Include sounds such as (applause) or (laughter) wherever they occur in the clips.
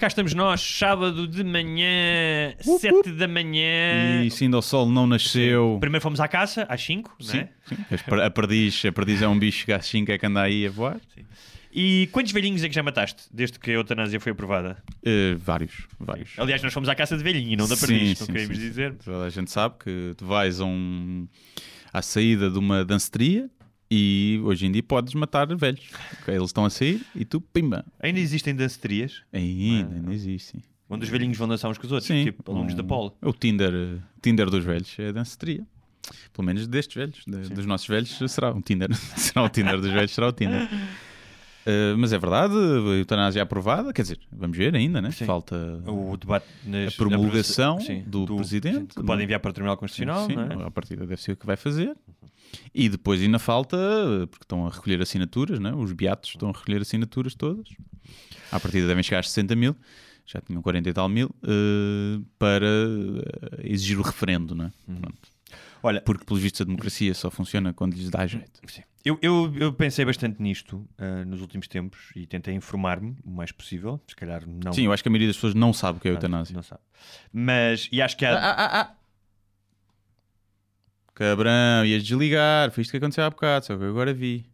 Cá estamos nós, sábado de manhã, 7 da manhã. E se ainda o sol não nasceu. Primeiro fomos à caça, às 5, não Sim, é? sim. A perdiz, a perdiz é um bicho que às 5 é que anda aí a voar. E quantos velhinhos é que já mataste desde que a eutanásia foi aprovada? Eh, vários, vários. Aliás, nós fomos à caça de velhinho e não da Sim, perdiz, sim, não queremos sim. dizer. Toda a gente sabe que tu vais a um, à saída de uma danceteria e hoje em dia podes matar velhos. Eles estão a sair e tu, pimba. Ainda existem danceterias Ainda, ainda existe. sim. onde os velhinhos vão dançar uns com os outros, Sim. tipo alunos da Um- Polo. O Tinder, Tinder dos velhos é a danceteria. Pelo menos destes velhos. de- dos nossos velhos será o Tinder. (laughs) será o Tinder dos velhos, será o Tinder. Eh, mas é verdade, a eutanásia é aprovada, quer dizer, vamos ver ainda, né? Sim. Falta O debate nas, a promulgação sim, do presidente, Que pode é? enviar para o Tribunal Constitucional, Sim, não é? a partida deve ser o que vai fazer. E depois ainda falta, porque estão a recolher assinaturas, né? os beatos estão a recolher assinaturas todas. À partida devem chegar a 60 mil, já tinham 40 e tal mil, eh, para eh, exigir o referendo, não é? Uhum. Olha, Porque, pelos vistos, a democracia só funciona quando lhes dá jeito. Sim. Eu, eu, eu pensei bastante nisto ah, nos últimos tempos e tentei informar-me o mais possível. Se calhar não. Sim, eu acho que a maioria das pessoas não sabe o que é eutanásia. Não sabe. Mas, e acho que há. Ah, ah, ah. Cabrão, ias desligar, foi isto que aconteceu há bocado, só que eu agora vi.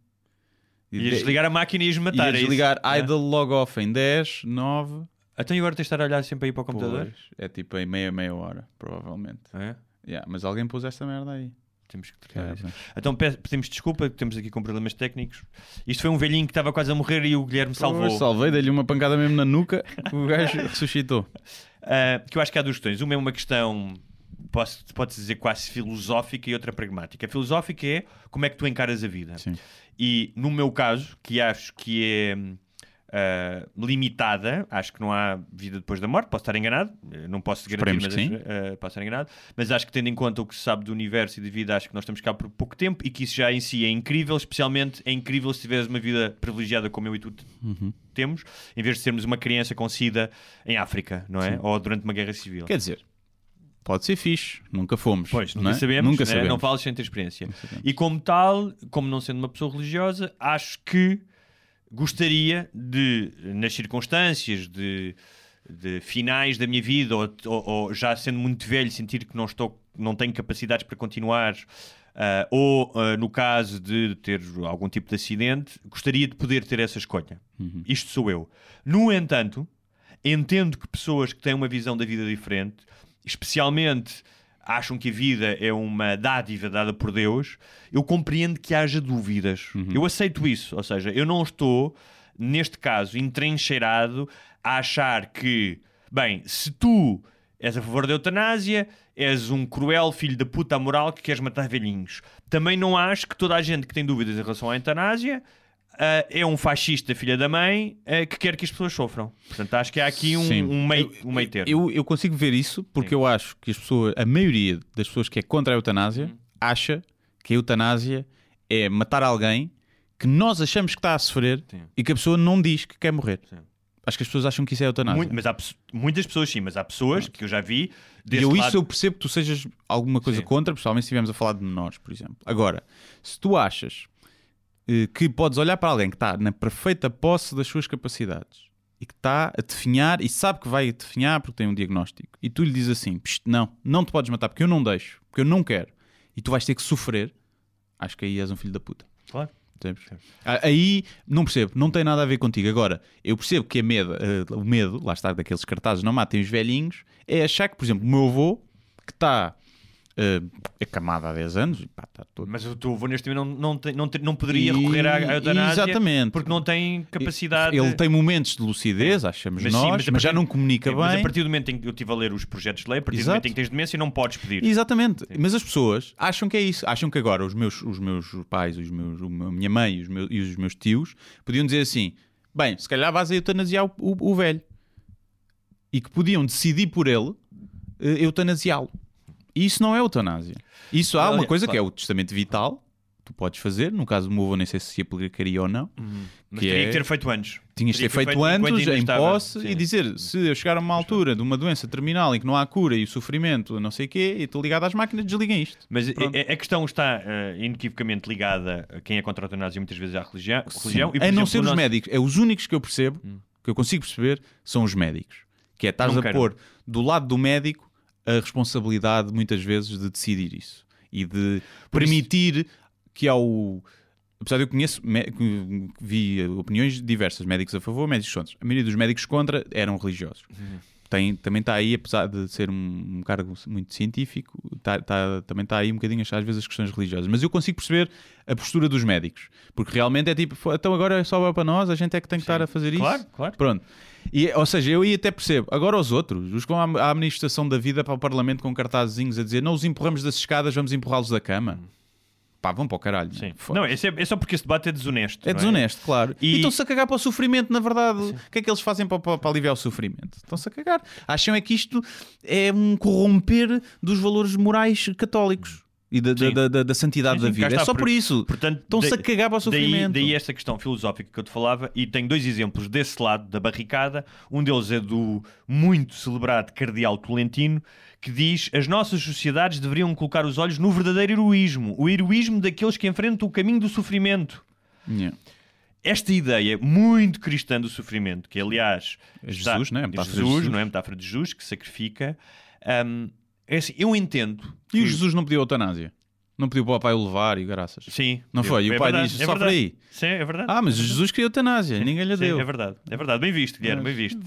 Ias desligar a máquina e ias matar. Ia é desligar É. idle log off em 10, 9. Então e agora tens de estar a olhar sempre aí para o computador? Pois, é tipo em meia, meia hora, provavelmente. É? Yeah, mas alguém pôs esta merda aí. Temos que. Cara, Então pe- pedimos desculpa, temos aqui com problemas técnicos. Isto foi um velhinho que estava quase a morrer e o Guilherme salvou. Pois, salvei, dei-lhe uma pancada mesmo na nuca, (laughs) o gajo ressuscitou. Ah, que eu acho que há duas questões. Uma é uma questão, posso, pode-se dizer, quase filosófica e outra pragmática. A filosófica é como é que tu encaras a vida. Sim. E no meu caso, que acho que é ah, limitada, acho que não há vida depois da morte, posso estar enganado, eh, não posso garantir, mas acho- ah, posso estar enganado, mas acho que tendo em conta o que se sabe do universo e da vida, acho que nós estamos cá por pouco tempo e que isso já em si é incrível, especialmente é incrível se tiveres uma vida privilegiada como eu e tu Uhum. temos, em vez de sermos uma criança com sida em África, não é? Sim. Ou durante uma guerra civil. Quer dizer, pode ser fixe, nunca fomos. Pois, não é? sabemos, Nunca né? sabemos. não falas sem ter experiência. E como tal, como não sendo uma pessoa religiosa, acho que gostaria de, nas circunstâncias de, de finais da minha vida, ou, ou- ou já sendo muito velho, sentir que não, estou, não tenho capacidades para continuar, ah, ou ah, no caso de ter algum tipo de acidente, gostaria de poder ter essa escolha. Uhum. Isto sou eu. No entanto, entendo que pessoas que têm uma visão da vida diferente, especialmente acham que a vida é uma dádiva dada por Deus, eu compreendo que haja dúvidas. Eu aceito isso. Ou seja, eu não estou, neste caso, entrincheirado a achar que, bem, se tu és a favor da eutanásia, és um cruel filho da puta amoral que queres matar velhinhos. Também não acho que toda a gente que tem dúvidas em relação à eutanásia ah, é um fascista filha da mãe ah, que quer que as pessoas sofram. Portanto, acho que há aqui um, um meio, um meio termo. Eu, eu consigo ver isso porque Sim. eu acho que as pessoas, a maioria das pessoas que é contra a eutanásia Uhum. acha que a eutanásia é matar alguém que nós achamos que está a sofrer Sim. e que a pessoa não diz que quer morrer. Sim. Acho que as pessoas acham que isso é eutanásia. Muito- mas há muitas pessoas sim, mas há pessoas que eu já vi E eu lado- isso eu percebo que tu sejas alguma coisa Sim. contra, principalmente se estivermos a falar de menores, por exemplo. Agora, se tu achas que podes olhar para alguém que está na perfeita posse das suas capacidades e que está a definhar e sabe que vai definhar porque tem um diagnóstico e tu lhe dizes assim: "Psst, não, não te podes matar porque eu não deixo, porque eu não quero e tu vais ter que sofrer, acho que aí és um filho da puta. Claro. Aí não percebo, não tem nada a ver contigo. Agora, eu percebo que a medo, eh, o medo, lá está, daqueles cartazes não matem os velhinhos, é achar que, por exemplo, o meu avô, que está eh, acamado há 10 anos, pá, está todo. Mas o teu neste momento não, não, tem- não, não poderia E- recorrer à, eutanásia Exatamente. porque não tem capacidade. Ele tem momentos de lucidez, achamos Mas sim, nós, mas mas, a partir- já não comunica Sim, bem. Mas a partir do momento em que eu estive a ler os projetos de lei, a partir do Exato. momento em que tens demência, não podes pedir. Exatamente. Mas as pessoas acham que é isso. Acham que agora os meus, os meus pais, os meus, a minha mãe e os, meus, e os meus tios podiam dizer assim: bem, se calhar vais a eutanasiar o, o- o velho. E que podiam decidir por ele eh, eutanasiá-lo. E isso não é eutanásia. Isso há uma coisa que é claro. o testamento vital. Tu podes fazer, no caso do meu avô, nem sei se aplicaria ou não. Mas que teria é- que ter feito antes. Tinhas de Teria ter que feito enquanto antes, em estava. posse, Sim. e dizer: se eu chegar a uma altura de uma doença terminal em que não há cura e o sofrimento, não sei o quê, e estou ligado às máquinas, desliguem isto. Mas a, Pronto. a- a questão está eh, inequivocamente ligada a quem é contra a eutanásia muitas vezes à religião. religião e, a não exemplo, ser os nosso- médicos, é os únicos que eu percebo que eu consigo perceber são os médicos. Que é, estás Não a quero. pôr do lado do médico a responsabilidade, muitas vezes, de decidir isso. E de Por isso- permitir que ao... Apesar de eu conheço, vi opiniões diversas, médicos a favor, médicos contra. A maioria dos médicos contra eram religiosos. Tem, também está aí, apesar de ser um, um cargo muito científico, tá- tá- também está aí um bocadinho às vezes as questões religiosas. Mas eu consigo perceber a postura dos médicos, porque realmente é tipo, "Fo- então agora é só para nós, a gente é que tem que estar a fazer isso. Claro, claro. Pronto. E, ou seja, eu aí até percebo. Agora os outros, os que vão à à administração da vida para o Parlamento com cartazinhos a dizer não os empurramos das escadas, vamos empurrá-los da cama. Pá, vão para o caralho. Sim. Foda-se. Não, esse é, é só porque esse debate é desonesto. É não desonesto, claro. E- E estão-se a cagar para o sofrimento, na verdade. O que é que eles fazem para, para- para aliviar o sofrimento? Estão-se a cagar. Acham é que isto é um corromper dos valores morais católicos e da, da, Sim. da- da- da santidade Sim, sim, da vida. É está, só por- por isso. Portanto, Estão-se a daí- cagar para o Daí, sofrimento. daí esta questão filosófica que eu te falava, e tenho dois exemplos desse lado da barricada. Um deles é do muito celebrado Cardeal Tolentino, que diz as nossas sociedades deveriam colocar os olhos no verdadeiro heroísmo, o heroísmo daqueles que enfrentam o caminho do sofrimento. Yeah. Esta ideia muito cristã do sofrimento, que aliás É Jesus, não é? A metáfora de Jesus, Jesus. não é? A metáfora de Jesus que sacrifica. hum, é assim, eu entendo. E o que- Jesus não pediu eutanásia. Não pediu para o pai o levar e graças. Sim. Não foi? E o É pai verdade, diz: é sofre verdade. aí. Sim, é verdade. Ah, mas Jesus queria eutanásia. Ninguém lhe Sim, deu. É verdade, é verdade. Bem visto, Guilherme, bem Mas- visto.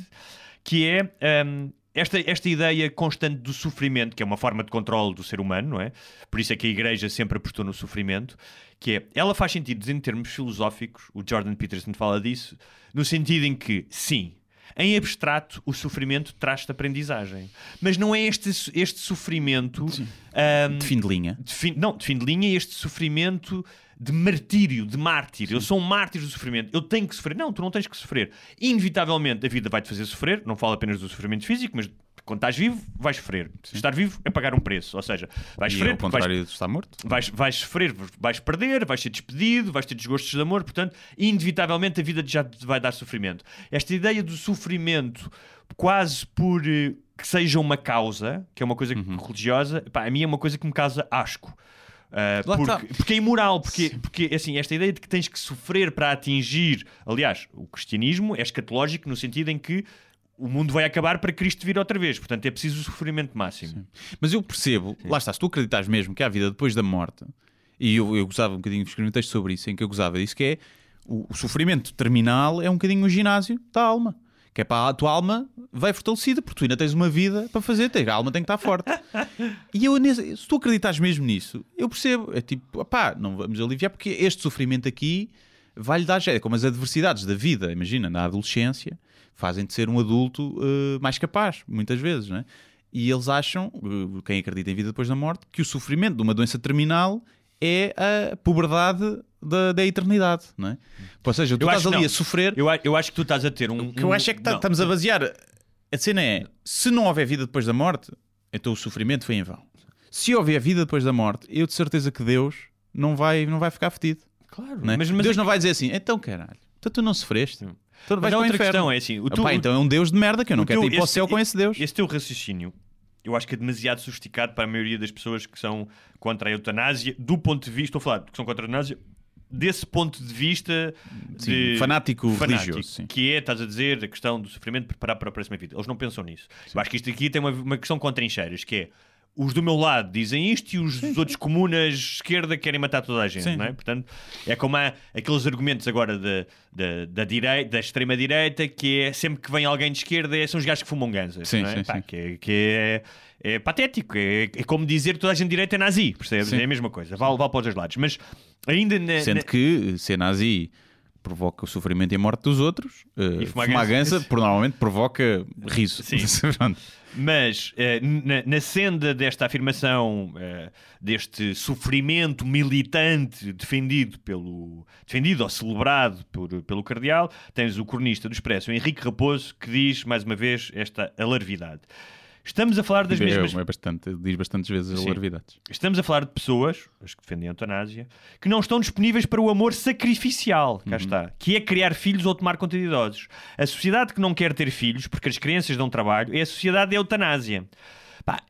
Que é hum, esta, esta ideia constante do sofrimento, que é uma forma de controle do ser humano, não é? Por isso é que a Igreja sempre apostou no sofrimento, que é, ela faz sentido em termos filosóficos, o Jordan Peterson fala disso, no sentido em que, sim, em abstrato, o sofrimento traz-te aprendizagem. Mas não é este, este sofrimento. hum, De fim de linha. de fim, não, de fim de linha, este sofrimento de martírio, de mártir. Eu sou um mártir do sofrimento. Eu tenho que sofrer. Não, tu não tens que sofrer. Inevitavelmente, a vida vai-te fazer sofrer. Não falo apenas do sofrimento físico, mas quando estás vivo, vais sofrer. Estar vivo é pagar um preço. Ou seja, vais E sofrer ao porque vais, contrário de estar morto. vais, vais sofrer, vais perder, vais ser despedido, vais ter desgostos de amor. Portanto, inevitavelmente, a vida já te vai dar sofrimento. Esta ideia do sofrimento quase por eh, que seja uma causa, que é uma coisa Uhum. religiosa, pá, a mim é uma coisa que me causa asco. Uh, porque, porque é imoral, porque, porque assim, esta ideia de que tens que sofrer para atingir. Aliás, o cristianismo é escatológico no sentido em que o mundo vai acabar para Cristo vir outra vez. Portanto, é preciso o sofrimento máximo. Mas eu percebo, lá está, se tu acreditas mesmo que há vida depois da morte, e eu, eu gozava um bocadinho, escrevi um texto sobre isso, em que eu gozava disso, que é o, o sofrimento terminal é um bocadinho o ginásio da alma. Que é para a tua alma vai fortalecida, porque tu ainda tens uma vida para fazer, tens- a alma tem que estar forte. (laughs) E eu, se tu acreditas mesmo nisso, eu percebo, é tipo, pá, não vamos aliviar, porque este sofrimento aqui vai-lhe dar jeito, é como as adversidades da vida, imagina, na adolescência, fazem-te ser um adulto eh, mais capaz, muitas vezes, não é? E eles acham, eh, quem acredita em vida depois da morte, que o sofrimento de uma doença terminal é a puberdade da, da eternidade, não é? Ou seja, tu Eu estás ali não. a sofrer. Eu, eu acho que tu estás a ter um. O que eu acho é que tá- estamos a basear. A cena é: se não houver vida depois da morte, então o sofrimento foi em vão. Se houver vida depois da morte, eu de certeza que Deus não vai, não vai ficar fedido. Claro, não é? mas, mas Deus não vai dizer assim: então caralho, então tu não sofreste. Então Mas vais o outra inferno. questão é assim: o Ah tu- então é um Deus de merda que eu não quero teu- ir para o céu com esse Deus. Esse teu raciocínio, eu acho que é demasiado sofisticado para a maioria das pessoas que são contra a eutanásia, do ponto de vista, estou a falar que são contra a eutanásia, desse ponto de vista Sim, de fanático fanático, religioso, sim. que é, estás a dizer, a questão do sofrimento preparar para a próxima vida. Eles não pensam nisso. Eu acho que isto aqui tem uma, uma questão com trincheiras, que é os do meu lado dizem isto e os dos outros comunas esquerda querem matar toda a gente, Sim. não é? Portanto, é como há aqueles argumentos agora da, da, da, direita, da extrema-direita que é sempre que vem alguém de esquerda é, são os gajos que fumam ganzas, Sim, não é? sim, Pá, sim. Que, é, que é, é patético, é, é como dizer que toda a gente de direita é nazi, percebes? Sim. É a mesma coisa, vale, vale para os dois lados. Mas ainda na, Sendo na- que ser nazi provoca o sofrimento e a morte dos outros, eh, E gansa, (laughs) por- normalmente provoca riso. Sim. (laughs) Mas eh, na, na senda desta afirmação, eh, deste sofrimento militante defendido pelo defendido ou celebrado por, pelo cardeal, tens o cronista do Expresso, Henrique Raposo, que diz mais uma vez esta alarvidade. Estamos a falar das É, mesmas é bastante, diz bastantes vezes Sim. alarvidades. Estamos a falar de pessoas, as que defendem a eutanásia, que não estão disponíveis para o amor sacrificial, cá está, que é criar filhos ou tomar conta de idosos. A sociedade que não quer ter filhos, porque as crianças dão trabalho, é a sociedade da eutanásia. Pá,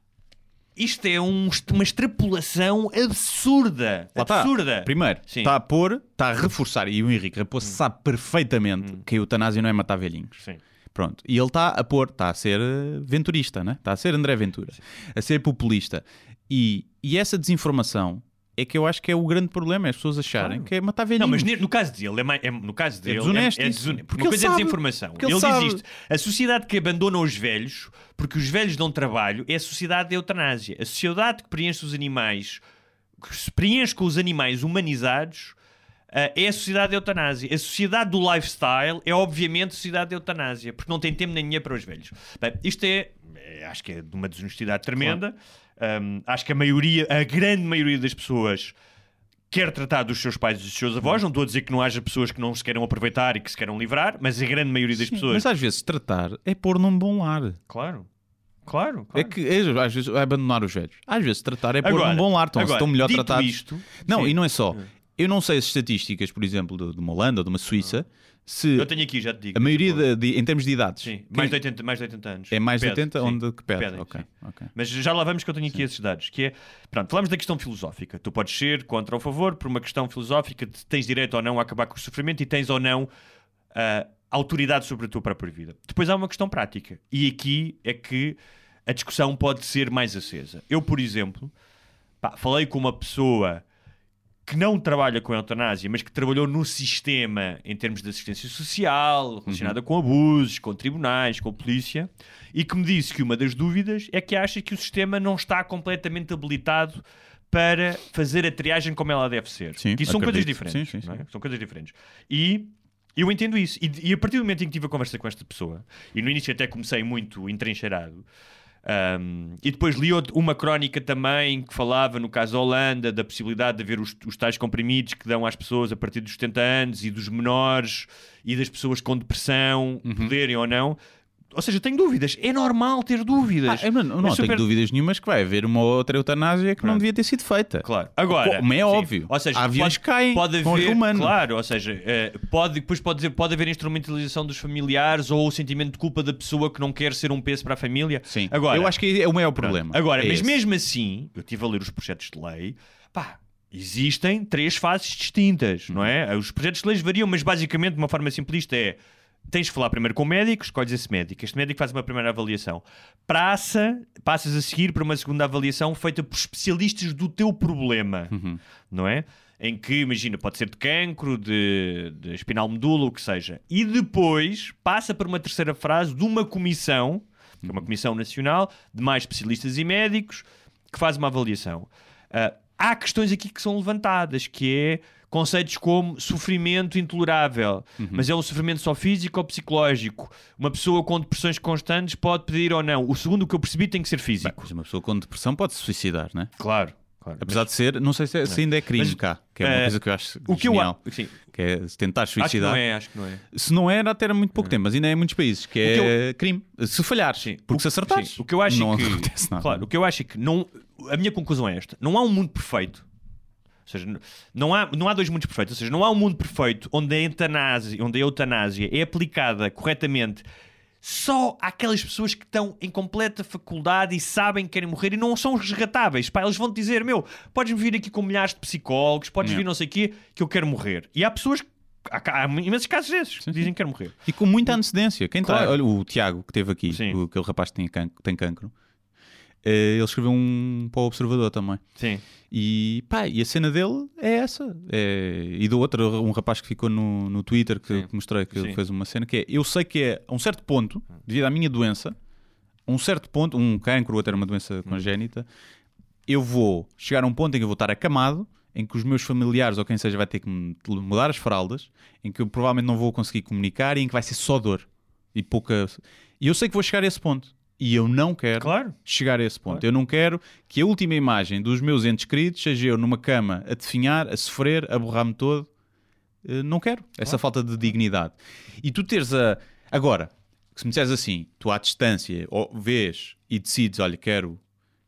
isto é um- uma extrapolação absurda. Lá absurda. Primeiro, Sim. está a pôr, está a reforçar, e o Henrique Raposo sabe perfeitamente que a eutanásia não é matar velhinhos. Sim. Pronto. E ele está a pôr, está a ser eh, venturista, né? está a ser André Ventura, a ser populista. E, e essa desinformação é que eu acho que é o grande problema, é as pessoas acharem Claro. que é matar velhinhos. Não, mas no caso dele, é mais, é- no caso dele, desonesto é, é Porque Uma coisa sabe- é desinformação. ele Ele, sabe. diz isto. A sociedade que abandona os velhos, porque os velhos dão trabalho, é a sociedade da eutanásia. A sociedade que preenche os animais, que se preenche com os animais humanizados, é a sociedade da eutanásia. A sociedade do lifestyle é, obviamente, a sociedade da eutanásia, porque não tem tempo nem dinheiro para os velhos. Bem, isto é, é, acho que é de uma desonestidade tremenda. Ahm, acho que a maioria, a grande maioria das pessoas quer tratar dos seus pais e dos seus avós. Não estou a dizer que não haja pessoas que não se queiram aproveitar e que se queiram livrar, mas a grande maioria das Sim, pessoas. Mas às vezes tratar é pôr num bom lar. Claro, claro. É que é, às vezes é abandonar os velhos. Às vezes tratar é pôr Agora- num bom lar. Estão, agora, estão melhor tratados. isto, Não, sim. e não é só. Eu não sei as estatísticas, por exemplo, de, de uma Holanda ou de uma Suíça, se Eu tenho aqui, já te digo. a maioria, de, de- em termos de idades, Sim, mais de, 80, mais de 80 anos. é mais de Pede, 80 sim, onde que pede. pedem, Ok, sim. ok. Mas já lá vamos que eu tenho aqui esses dados, que é, pronto, falamos da questão filosófica. Tu podes ser contra ou a favor por uma questão filosófica de tens direito ou não a acabar com o sofrimento e tens ou não ah, autoridade sobre a tua própria vida. Depois há uma questão prática. E aqui é que a discussão pode ser mais acesa. Eu, por exemplo, pá, falei com uma pessoa que não trabalha com a eutanásia, mas que trabalhou no sistema em termos de assistência social, relacionada com abusos, com tribunais, com polícia, e que me disse que uma das dúvidas é que acha que o sistema não está completamente habilitado para fazer a triagem como ela deve ser. Sim, que são coisas diferentes. Sim, sim, é? São coisas diferentes. E eu entendo isso. E, e a partir do momento em que tive a conversa com esta pessoa, e no início até comecei muito entrincheirado, um, e depois li uma crónica também que falava, no caso da Holanda, da possibilidade de haver os, os tais comprimidos que dão às pessoas a partir dos 70 anos e dos menores e das pessoas com depressão Uhum. poderem ou não. Ou seja, tenho dúvidas. É normal ter dúvidas. Ah, eu não, não É tenho super- dúvidas nenhumas que vai haver uma outra eutanásia que não Pronto. devia ter sido feita. Claro. Agora, Como é sim. óbvio. Ou seja, aviões pode, caem pode haver, claro, ou seja, eh, pode, depois pode, dizer, pode haver instrumentalização dos familiares ou o sentimento de culpa da pessoa que não quer ser um peso para a família. Sim. Agora, eu acho que é o maior problema. Agora, É mas esse. mesmo assim, eu estive a ler os projetos de lei, pá, existem três fases distintas, não é? Os projetos de leis variam, mas basicamente, de uma forma simplista, é tens de falar primeiro com o médico, escolhes esse médico. Este médico faz uma primeira avaliação. Passa, passas a seguir para uma segunda avaliação feita por especialistas do teu problema, Uhum. não é? Em que, imagina, pode ser de cancro, de, de espinal medula, o que seja. E depois passa para uma terceira frase de uma comissão, que é uma comissão nacional, de mais especialistas e médicos, que faz uma avaliação. Ah, há questões aqui que são levantadas, que é conceitos como sofrimento intolerável, mas é um sofrimento só físico ou psicológico. Uma pessoa com depressões constantes pode pedir ou não. O segundo que eu percebi tem que ser Bem, físico. mas uma pessoa com depressão pode se suicidar, né? Claro, claro. Apesar de ser, não sei se, é- se ainda é crime Mas, cá, que é uma eh, coisa que eu acho o que eu genial, acho, sim, que é se tentar acho que suicidar. não é, acho que não é. Se não era, até era muito pouco tempo, mas ainda é em muitos países, que é crime. Se falhares, Sim. porque O- se acertares, sim. O que eu acho não é que, acontece nada. claro, o que eu acho é que não, a minha conclusão é esta: não há um mundo perfeito. Ou seja, não há, não há dois mundos perfeitos. Ou seja, não há um mundo perfeito onde a eutanásia, onde a eutanásia é aplicada corretamente só àquelas pessoas que estão em completa faculdade e sabem que querem morrer e não são resgatáveis. Pá, eles vão te dizer: Meu, podes vir aqui com milhares de psicólogos, podes Yeah. vir não sei o quê, que eu quero morrer. E há pessoas. Há, há imensos casos desses que dizem que querem morrer. E com muita antecedência. Quem tá, Claro. olha, o Tiago, que esteve aqui, Sim. o, aquele rapaz que tem cancro, tem cancro ele escreveu um para o Observador também. Sim. E pá, e a cena dele é essa. É- E do outro, um rapaz que ficou no, no Twitter que, que mostrei que Sim. fez uma cena que é: eu sei que é a um certo ponto, devido à minha doença, a um certo ponto, um cancro ou até uma doença congénita, eu vou chegar a um ponto em que eu vou estar acamado, em que os meus familiares ou quem seja vai ter que mudar as fraldas, em que eu provavelmente não vou conseguir comunicar e em que vai ser só dor e pouca. E eu sei que vou chegar a esse ponto. E eu não quero Claro. chegar a esse ponto. Claro. Eu não quero que a última imagem dos meus entes queridos seja eu numa cama a definhar, a sofrer, a borrar-me todo. Eh, Não quero essa falta de dignidade. E tu teres a. Agora, se me disseres assim, tu à distância ou vês e decides, olha, quero,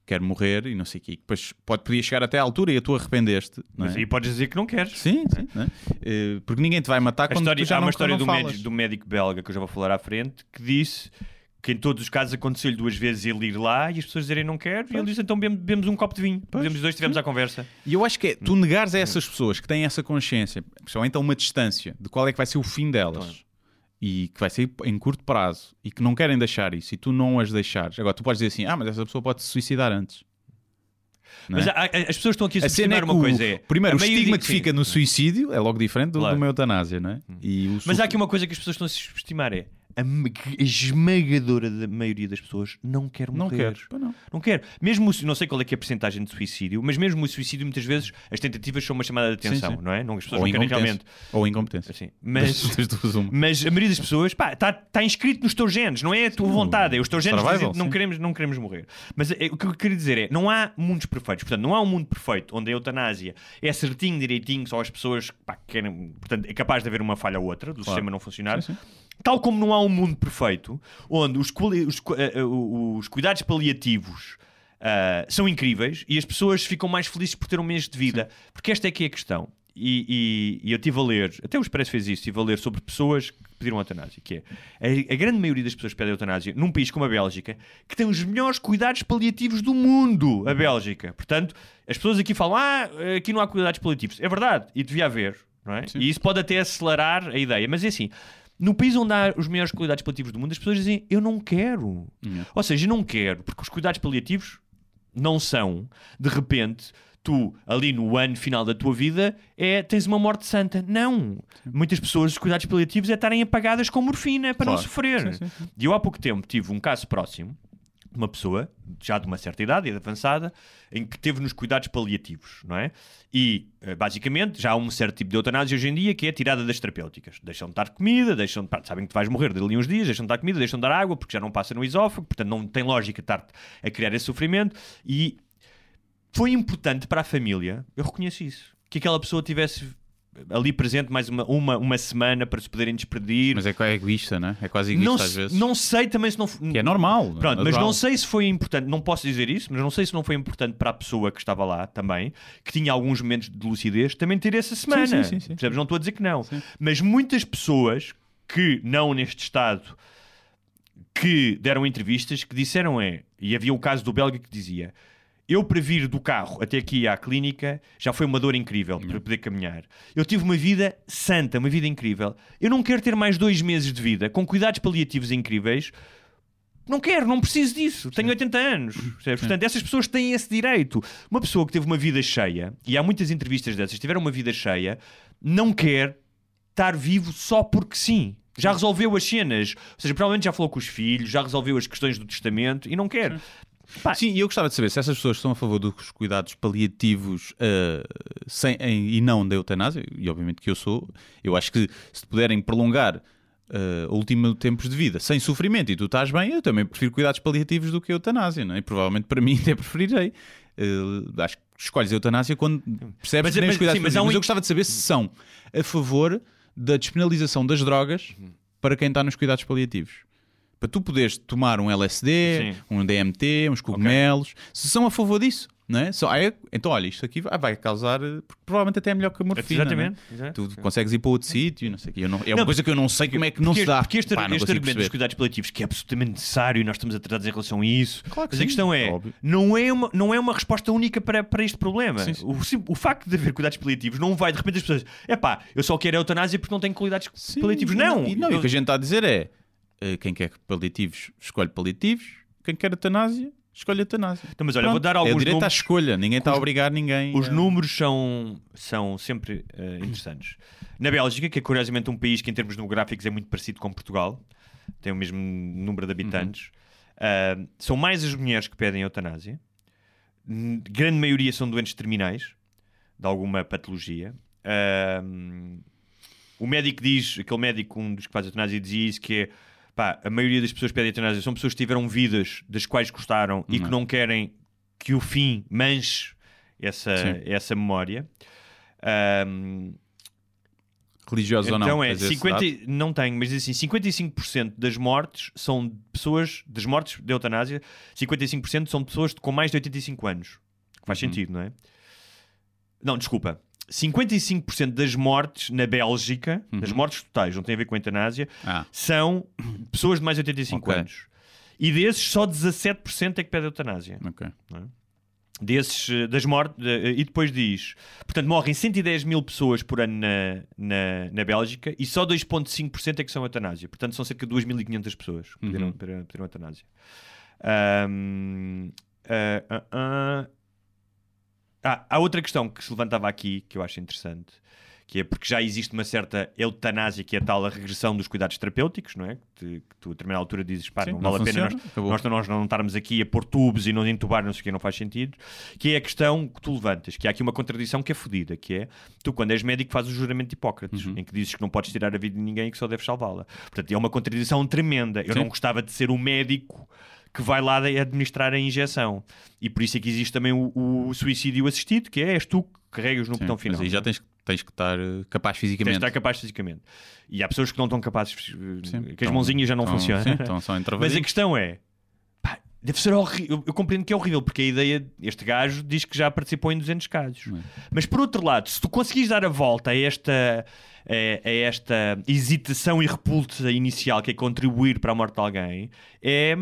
quero morrer e não sei o quê, depois pode, podia chegar até à altura e tu arrependeste. Não é? Mas aí podes dizer que não queres. Sim, sim. não é? Eh, Porque ninguém te vai matar A quando história, tu já há não, uma história do, médico, do médico belga que eu já vou falar à frente que disse que em todos os casos aconteceu-lhe duas vezes ele ir lá e as pessoas dizerem não quero e ele disse então bebemos, bebemos um copo de vinho. Bebemos os dois, tivemos a conversa. E eu acho que é tu negares a essas pessoas que têm essa consciência, principalmente a uma distância, de qual é que vai ser o fim delas. Claro. e que vai sair em curto prazo e que não querem deixar isso e tu não as deixares, agora tu podes dizer assim: ah, mas essa pessoa pode se suicidar antes. Não Mas é? há- as pessoas estão aqui a é subestimar que uma o, coisa. É, primeiro, o estigma que sim. fica no suicídio é logo diferente do, Claro. de uma eutanásia, não é? E o Mas há aqui uma coisa que as pessoas estão a subestimar: é a ma- a esmagadora da maioria das pessoas não quer morrer. não queres. Pá, não. Não quer. Mesmo o, não sei qual é que é a porcentagem de suicídio, mas mesmo o suicídio, muitas vezes, as tentativas são uma chamada de atenção, Sim, sim. não é? Não, as pessoas Ou não querem incompetência. realmente. Ou incompetência. Assim, mas, Das mas a maioria das pessoas, pá, está tá inscrito nos teus genes, não é a tua vontade. É os teus genes dizem que não sim. queremos, não queremos morrer. Mas é, o que eu queria dizer é: não há mundos perfeitos. Portanto, não há um mundo perfeito onde a eutanásia é certinho, direitinho, só as pessoas pá, que querem. Portanto, é capaz de haver uma falha ou outra, do sistema não funcionar. Sim, sim. Tal como não há um mundo perfeito onde os, os eh, eh, os cuidados paliativos ah, são incríveis e as pessoas ficam mais felizes por ter um mês de vida. Porque esta é que é a questão. E, e- e eu estive a ler, até o Expresso fez isso, estive a ler sobre pessoas que pediram eutanásia, que é a, a grande maioria das pessoas que pedem eutanásia num país como a Bélgica, que tem os melhores cuidados paliativos do mundo, a Bélgica. Portanto, as pessoas aqui falam, ah, aqui não há cuidados paliativos. É verdade, e devia haver, não é? Sim. E isso pode até acelerar a ideia, mas é assim, no país onde há os melhores cuidados paliativos do mundo, as pessoas dizem, eu não quero. Yeah. Ou seja, eu não quero, porque os cuidados paliativos não são, de repente, tu, ali no ano final da tua vida, é, tens uma morte santa. Não. Muitas pessoas, os cuidados paliativos é estarem apagadas com morfina para não Claro. sofrer. Sim, sim, sim. E eu há pouco tempo tive um caso próximo uma pessoa, já de uma certa idade e avançada, em que teve nos cuidados paliativos, não é? E, eh, basicamente, já há um certo tipo de eutanásia hoje em dia que é a tirada das terapêuticas. Deixam de dar comida, deixam de, sabem que vais morrer dali uns dias, deixam de dar comida, deixam de dar água, porque já não passa no esófago, portanto não tem lógica estar a criar esse sofrimento. E foi importante para a família, eu reconheço isso, que aquela pessoa tivesse ali presente mais uma, uma, uma semana para se poderem despedir. Mas é quase egoísta, né? É quase egoísta não, às vezes. não sei também se não. Que é normal. Pronto, mas natural. não sei se foi importante, não posso dizer isso, mas não sei se não foi importante para a pessoa que estava lá também, que tinha alguns momentos de lucidez, também ter essa semana. sim, sim, sim. Percebes? Não estou a dizer que não. Sim. Mas muitas pessoas que não neste estado que deram entrevistas que disseram é, e havia o caso do belga que dizia. Eu, para vir do carro até aqui à clínica, já foi uma dor incrível para poder caminhar. Eu tive uma vida santa, uma vida incrível. Eu não quero ter mais dois meses de vida com cuidados paliativos incríveis não quero, não preciso disso. Tenho 80 anos. percebes? Portanto, essas pessoas têm esse direito. Uma pessoa que teve uma vida cheia, e há muitas entrevistas dessas, tiveram uma vida cheia, não quer estar vivo só porque sim. Já resolveu as cenas. Ou seja, provavelmente já falou com os filhos, já resolveu as questões do testamento e não quer. Pá, Sim, e eu gostava de saber se essas pessoas estão a favor dos cuidados paliativos eh, sem, em- e não da eutanásia, e obviamente que eu sou, eu acho que se puderem prolongar o último tempos de vida sem sofrimento e tu estás bem, eu também prefiro cuidados paliativos do que a eutanásia, não é? E provavelmente para (laughs) mim até preferirei. Eh, acho que escolhes a eutanásia quando percebes Mas- que nem mas- os cuidados sim, mas um- Mas eu gostava de saber se são a favor da despenalização das drogas para quem está nos cuidados paliativos. Para tu poderes tomar um LSD, Sim. um DMT, uns cogumelos, se são a favor disso, não é? Ah, é- então, olha, isto aqui vai, vai causar, eh, provavelmente até é melhor que a morfina. Exatamente, é? Tu consegues ir para outro sítio, não sei o quê. Não- é uma Não, coisa que eu não sei como é que não se dá. Porque este, Pá, este argumento dos perceber. cuidados paliativos, que é absolutamente necessário e nós estamos atrasados em relação a isso, Claro que mas sim, a questão é, óbvio. não é, uma, não é uma resposta única para, para este problema. Sim, sim. O, o facto de haver cuidados paliativos não vai de repente as pessoas, é pá, eu só quero a eutanásia porque não tenho cuidados paliativos. e Não, E, não, e Eu- o que a gente está a dizer é quem quer paliativos escolhe paliativos, quem quer eutanásia escolhe eutanásia. Então, mas olha, Pronto, vou dar é o alguns direito à números. escolha, ninguém está a obrigar ninguém. Os a- números são, são sempre eh, interessantes. Na Bélgica, que é curiosamente um país que em termos demográficos é muito parecido com Portugal, tem o mesmo número de habitantes, ah, são mais as mulheres que pedem eutanásia. Grande maioria são doentes terminais, de alguma patologia. Ah, o médico diz, aquele médico, um dos que faz eutanásia, dizia isso, que é pá, a maioria das pessoas que pedem eutanásia são pessoas que tiveram vidas das quais gostaram e que Não. não querem que o fim manche essa, Sim. essa memória. Ahm, Religiosos ou não. então é, tens esse 50, dado? não tenho, mas assim, 55% das mortes são de pessoas, das mortes de eutanásia, 55% são pessoas com mais de 85 anos. Que faz Uhum. sentido, não é? Não, desculpa. 55% das mortes na Bélgica, das Uhum. mortes totais, não tem a ver com a eutanásia, Ah, são pessoas de mais de 85 Ok. anos. E desses, só 17% é que pede eutanásia. ok. desses, eh, das mortes, eh, e depois diz: portanto, morrem 110 mil pessoas por ano na, na, na Bélgica e só 2,5% é que são eutanásia. Portanto, são cerca de 2.500 pessoas que pediram, Uhum. pediram, pediram eutanásia. Ahm, ah, ah, ah. Ah, há outra questão que se levantava aqui que eu acho interessante, que é porque já existe uma certa eutanásia, que é a tal a regressão dos cuidados terapêuticos, não é? Que, que tu a determinada altura dizes, pá, Sim, não, não vale a pena nós, nós, nós não estarmos aqui a pôr tubos e não entubar, não sei o que, não faz sentido. Que é a questão que tu levantas, que há aqui uma contradição que é fodida, que é tu, quando és médico, fazes o juramento de Hipócrates, Uhum. em que dizes que não podes tirar a vida de ninguém e que só deves salvá-la. Portanto, é uma contradição tremenda. Eu Sim. não gostava de ser o médico que vai lá administrar a injeção. E por isso é que existe também o, o suicídio assistido, que é és tu que carregas no Sim, botão final. Mas aí já é? tens, tens que estar eh, capaz Tens fisicamente. de estar capaz fisicamente. E há pessoas que não estão capazes, eh, Sim, que as mãozinhas já não funcionam. Sim, então são Mas a questão é. pá, deve ser horrível. Eu, compreendo que é horrível, porque a ideia. Este gajo diz que já participou em 200 casos. É? Mas por outro lado, se tu conseguires dar a volta a esta. A, a esta hesitação e repulsa inicial que é contribuir para a morte de alguém, é.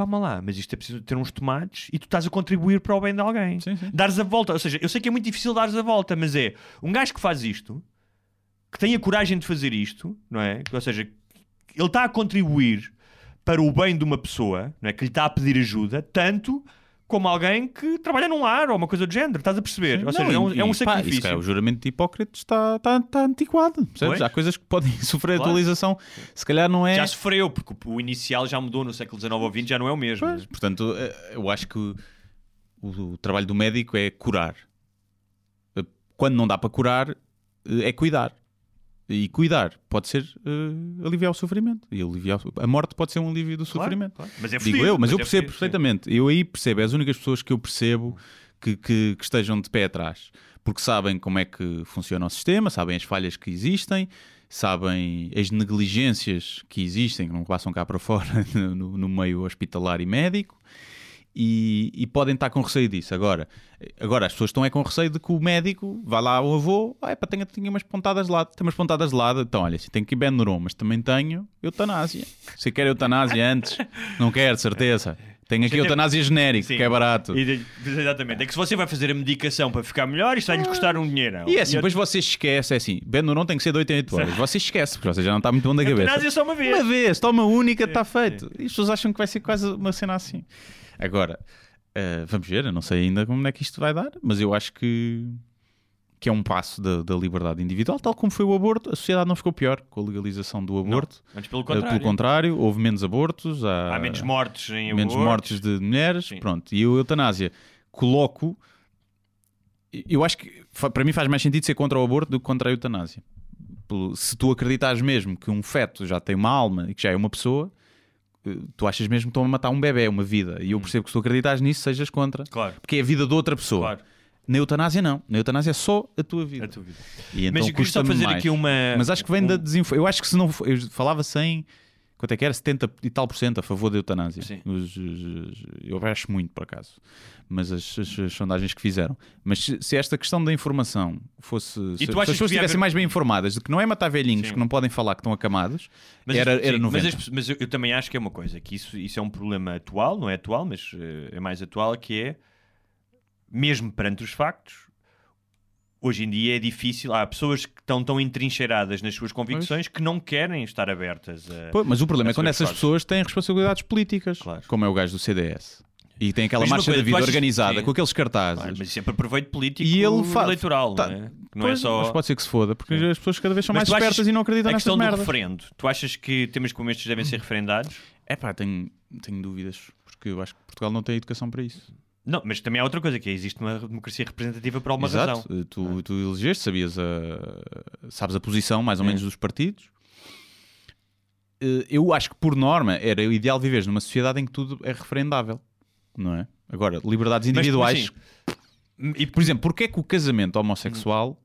Calma lá, mas isto é preciso ter uns tomates e tu estás a contribuir para o bem de alguém. Sim, sim. Dares a volta, ou seja, eu sei que é muito difícil dares a volta, mas é um gajo que faz isto, que tem a coragem de fazer isto, não é? Ou seja, ele está a contribuir para o bem de uma pessoa, não é? Que lhe está a pedir ajuda, tanto como alguém que trabalha num lar ou uma coisa do género, estás a perceber? Ou Não, seja, é um, e- é um e, pá, sacrifício. calhar o juramento de Hipócrates está, está, está antiquado. percebes? Há coisas que podem (laughs) sofrer Claro. atualização. Se calhar não é. Já sofreu, porque o- o inicial já mudou no século XIX ou XX, já não é o mesmo. Pois, portanto, eh, eu acho que o, o trabalho do médico é curar. Eh, Quando não dá para curar, eh, é cuidar. E cuidar pode ser eh, aliviar o sofrimento. E aliviar o- a morte pode ser um alívio do Claro, sofrimento. claro. Mas é Digo fodido, eu, mas, eu é percebo fodido, sim. perfeitamente. Eu aí percebo, é as únicas pessoas que eu percebo que, que- que estejam de pé atrás. Porque sabem como é que funciona o sistema, sabem as falhas que existem, sabem as negligências que existem, que não passam cá para fora (laughs) no, no meio hospitalar e médico. E, e podem estar com receio disso. Agora, agora as pessoas estão é com receio de que o médico vá lá ao avô, ah, epá, tenho, tenho umas pontadas de lado, tenho umas pontadas de lado, então olha, assim, tenho que ir Benuron, mas também tenho eutanásia. Se quer eutanásia antes, não quer, de certeza. Tenho aqui eutanásia genérico, sim. que é barato. E Exatamente. É que se você vai fazer a medicação para ficar melhor, isto vai-lhe custar um dinheiro. E é assim, depois vocês esquecem, é assim, Benuron tem que ser de 8 em 8 horas. Você esquece, porque você já não está muito bom da cabeça. eutanásia é só uma vez. Uma vez, toma única, está feito. E as pessoas acham que vai ser quase uma cena assim. Agora, eh, vamos ver, eu não sei ainda como é que isto vai dar, mas eu acho que, que é um passo da, da liberdade individual, tal como foi o aborto. A sociedade não ficou pior com a legalização do aborto. Pelo Eh, contrário. Pelo contrário, houve menos abortos, há, Há menos mortes em menos abortos. mortes de mulheres. Sim. Pronto, e a eutanásia coloco. Eu acho que para mim faz mais sentido ser contra o aborto do que contra a eutanásia. Pelo- Se tu acreditares mesmo que um feto já tem uma alma e que já é uma pessoa, tu achas mesmo que estão a matar um bebê, uma vida. E eu Hum. percebo que se tu acreditares nisso, sejas contra. Claro, Porque é a vida de outra pessoa. claro. Na eutanásia, não. Na eutanásia é só a tua vida. A tua vida. E então Mas eu queria só fazer mais. aqui uma. Mas acho que vem um- da desinformação. Eu acho que se não. Eu falava sem. Quanto é que era? 70 e tal por cento a favor da eutanásia. Sim. Os- os- eu acho muito, por acaso. Mas as, as- as sondagens que fizeram. Mas se, se esta questão da informação fosse. Se, tu se as pessoas estivessem haver- mais bem informadas de que não é matar velhinhos Sim. que não podem falar que estão acamados, Mas era, as- era sim, 90. Mas, as- mas eu, eu também acho que é uma coisa, que isso, isso é um problema atual, não é atual, mas eh, é mais atual, que é, mesmo perante os factos, hoje em dia é difícil, há pessoas que estão tão entrincheiradas nas suas convicções que não querem estar abertas a... Pô, mas o problema é a quando essas pessoas têm responsabilidades políticas, Claro. como é o gajo do CDS. E tem aquela Mas marcha da vida achas- organizada sim. com aqueles cartazes. Claro, mas isso é para proveito político E ele fa- eleitoral, tá- não é? Não é Pois, só... Mas pode ser que se foda, porque as pessoas cada vez são Mas mais achas espertas e não acreditam A nessas questão do referendo, tu achas que temas como estes devem ser referendados? É pá, tenho, tenho dúvidas, porque eu acho que Portugal não tem educação para isso. Não, mas também há outra coisa, que é, existe uma democracia representativa por alguma Exato. razão. Eh, Tu, tu elegeste, sabias a, sabes a posição mais ou É. menos dos partidos. Eh, Eu acho que, por norma, era o ideal viveres numa sociedade em que tudo é referendável, não é? Agora, liberdades Mas, individuais. assim, e Por exemplo, porquê é que o casamento homossexual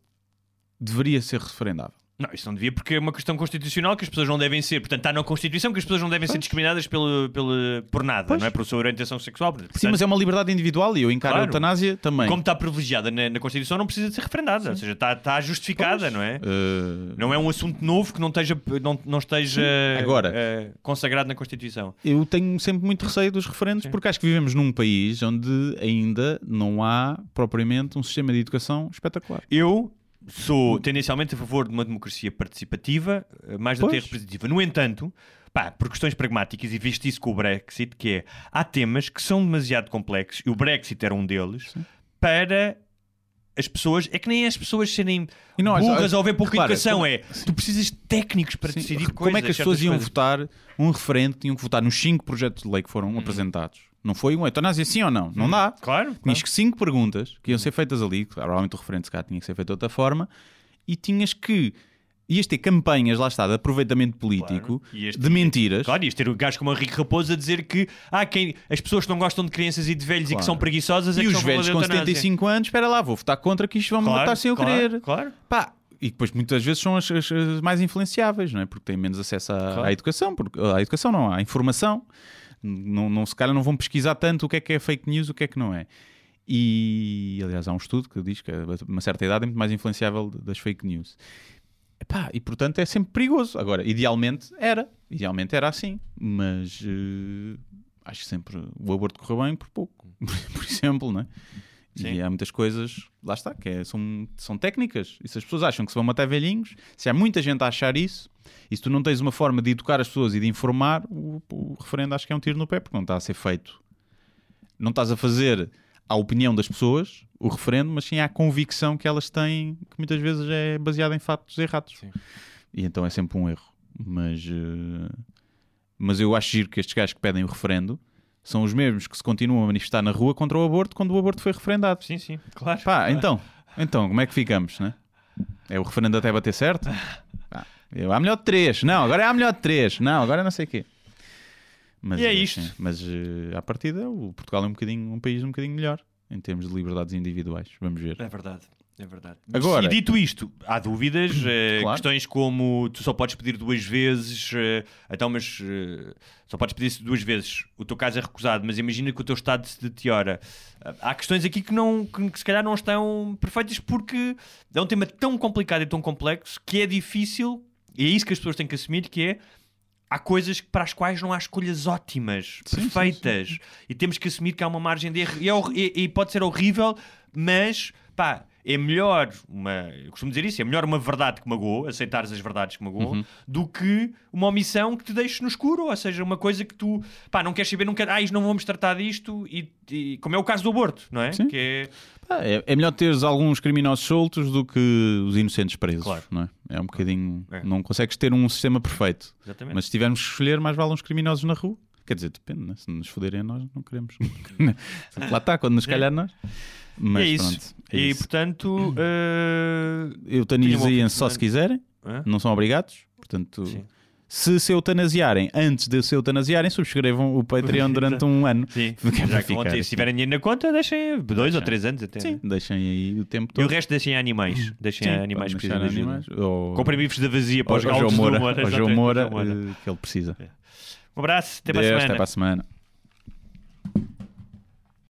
deveria ser referendável? Não, isso não devia porque é uma questão constitucional que as pessoas não devem ser. Portanto, está na Constituição que as pessoas não devem ser discriminadas pelo, pelo, por nada, Pois. não é? Por sua orientação sexual. Portanto, Sim, mas é uma liberdade individual e eu encaro Claro. a eutanásia também. Como está privilegiada na, na Constituição, não precisa de ser referendada. Ou seja, está, está justificada, não é? Uh, Não é um assunto novo que não esteja, não, não esteja Agora- eh, consagrado na Constituição. eu tenho sempre muito receio dos referendos Sim. porque acho que vivemos num país onde ainda não há propriamente um sistema de educação espetacular. Eu sou tendencialmente a favor de uma democracia participativa, eh, mais do que representativa. No entanto, pá, por questões pragmáticas, e visto isso com o Brexit, que é, há temas que são demasiado complexos, e o Brexit era um deles, para as pessoas, é que nem as pessoas serem E burras olha, ou haver pouca repara, educação, como- é, tu precisas de técnicos para Sim, decidir coisas. Como é que as pessoas iam coisas. votar um referendo? Tinham que votar nos cinco projetos de lei que foram apresentados. Não foi um eutanásia sim ou não? Não dá. Claro, Tinhas claro. que cinco perguntas que iam ser feitas ali, provavelmente o referendo se calhar tinha que ser feito de outra forma, e tinhas que. Ias ter campanhas, lá está, de aproveitamento político, Claro. De mentiras. Claro, ias ter o gajo como o Henrique Raposo a dizer que ah, quem, as pessoas que não gostam de crianças e de velhos e que Claro. são preguiçosas é E os velhos com eutanásia. 75 anos, espera lá, vou votar contra que isto vão me Claro, votar sem eu claro, querer. Claro. Pá, e depois muitas vezes são as, as- mais influenciáveis, não é? Porque têm menos acesso à, Claro. à educação, porque, à educação não, à informação. Não, não, se calhar não vão pesquisar tanto o que é que é fake news, o que é que não é. E, aliás, há um estudo que diz que uma certa idade é muito mais influenciável das fake news. Epá, e portanto é sempre perigoso. Agora, idealmente era. Idealmente era assim. Mas eh, acho que sempre o aborto correu bem por pouco. (laughs) por exemplo, não é? Sim. E há muitas coisas, lá está, que é- são, são técnicas. E se as pessoas acham que se vão matar velhinhos, se há muita gente a achar isso, e se tu não tens uma forma de educar as pessoas e de informar, o, o referendo acho que é um tiro no pé, porque não está a ser feito. Não estás a fazer à opinião das pessoas o referendo, mas sim à convicção que elas têm, que muitas vezes é baseada em fatos errados. Sim. E então é sempre um erro. Mas, eh, mas eu acho giro que estes gajos que pedem o referendo são os mesmos que se continuam a manifestar na rua contra o aborto quando o aborto foi referendado. Sim, sim, claro. Pá, então, então, como é que ficamos, né? É o referendo até bater certo? (laughs) Pá, eu, há melhor de três. Não, agora é a melhor de três. Não, agora não sei o quê. Mas, E é isto. sim, mas eh, à partida, o Portugal é um, bocadinho, um país um bocadinho melhor em termos de liberdades individuais. Vamos ver. É verdade. É verdade. Agora- e dito isto, há dúvidas, (coughs) eh, Claro. questões como tu só podes pedir duas vezes, eh, então, mas eh, só podes pedir duas vezes, o teu caso é recusado, mas imagina que o teu estado se deteriora. Há questões aqui que, não, que, que se calhar não estão perfeitas porque é um tema tão complicado e tão complexo que é difícil, e é isso que as pessoas têm que assumir, que é há coisas para as quais não há escolhas ótimas, Sim, sim, perfeitas, e temos que assumir que há uma margem de erro, e, é e pode ser horrível, mas pá, é melhor uma, eu costumo dizer isso, é melhor uma verdade que magoou, aceitares as verdades que magoam, Uhum. do que uma omissão que te deixe no escuro, ou seja, uma coisa que tu, pá, não queres saber, não queres, ah, isto não vamos tratar disto, e, e- como é o caso do aborto, não é? Sim. Que é, é, é melhor teres alguns criminosos soltos do que os inocentes presos. Claro. Não é? é um bocadinho. É. Não consegues ter um sistema perfeito. exatamente. Mas se tivermos que escolher, mais vale uns criminosos na rua. Quer dizer, depende, né? se nos foderem a nós, não queremos. (laughs) Lá está, quando nos calhar nós. Mas é isso. pronto. é e isso. portanto, eh, Eutanasiem-se só Tenham um se quiserem, hã? não são obrigados. Portanto, Sim. se se eutanasiarem antes de se eutanasiarem, subscrevam o Patreon (laughs) durante um ano. Sim, (laughs) é já ficar se tiverem dinheiro na conta, deixem dois Deixem. ou três anos até. Sim, deixem aí o tempo E o todo. resto deixem a animais. Deixem Sim, a animais que precisam de animais. Ou- Comprem bifes da vazia para Ou os galos do Moura, ao João Moura, Moura. eh, que ele precisa. Um abraço, até para a Deus, semana. até para a semana.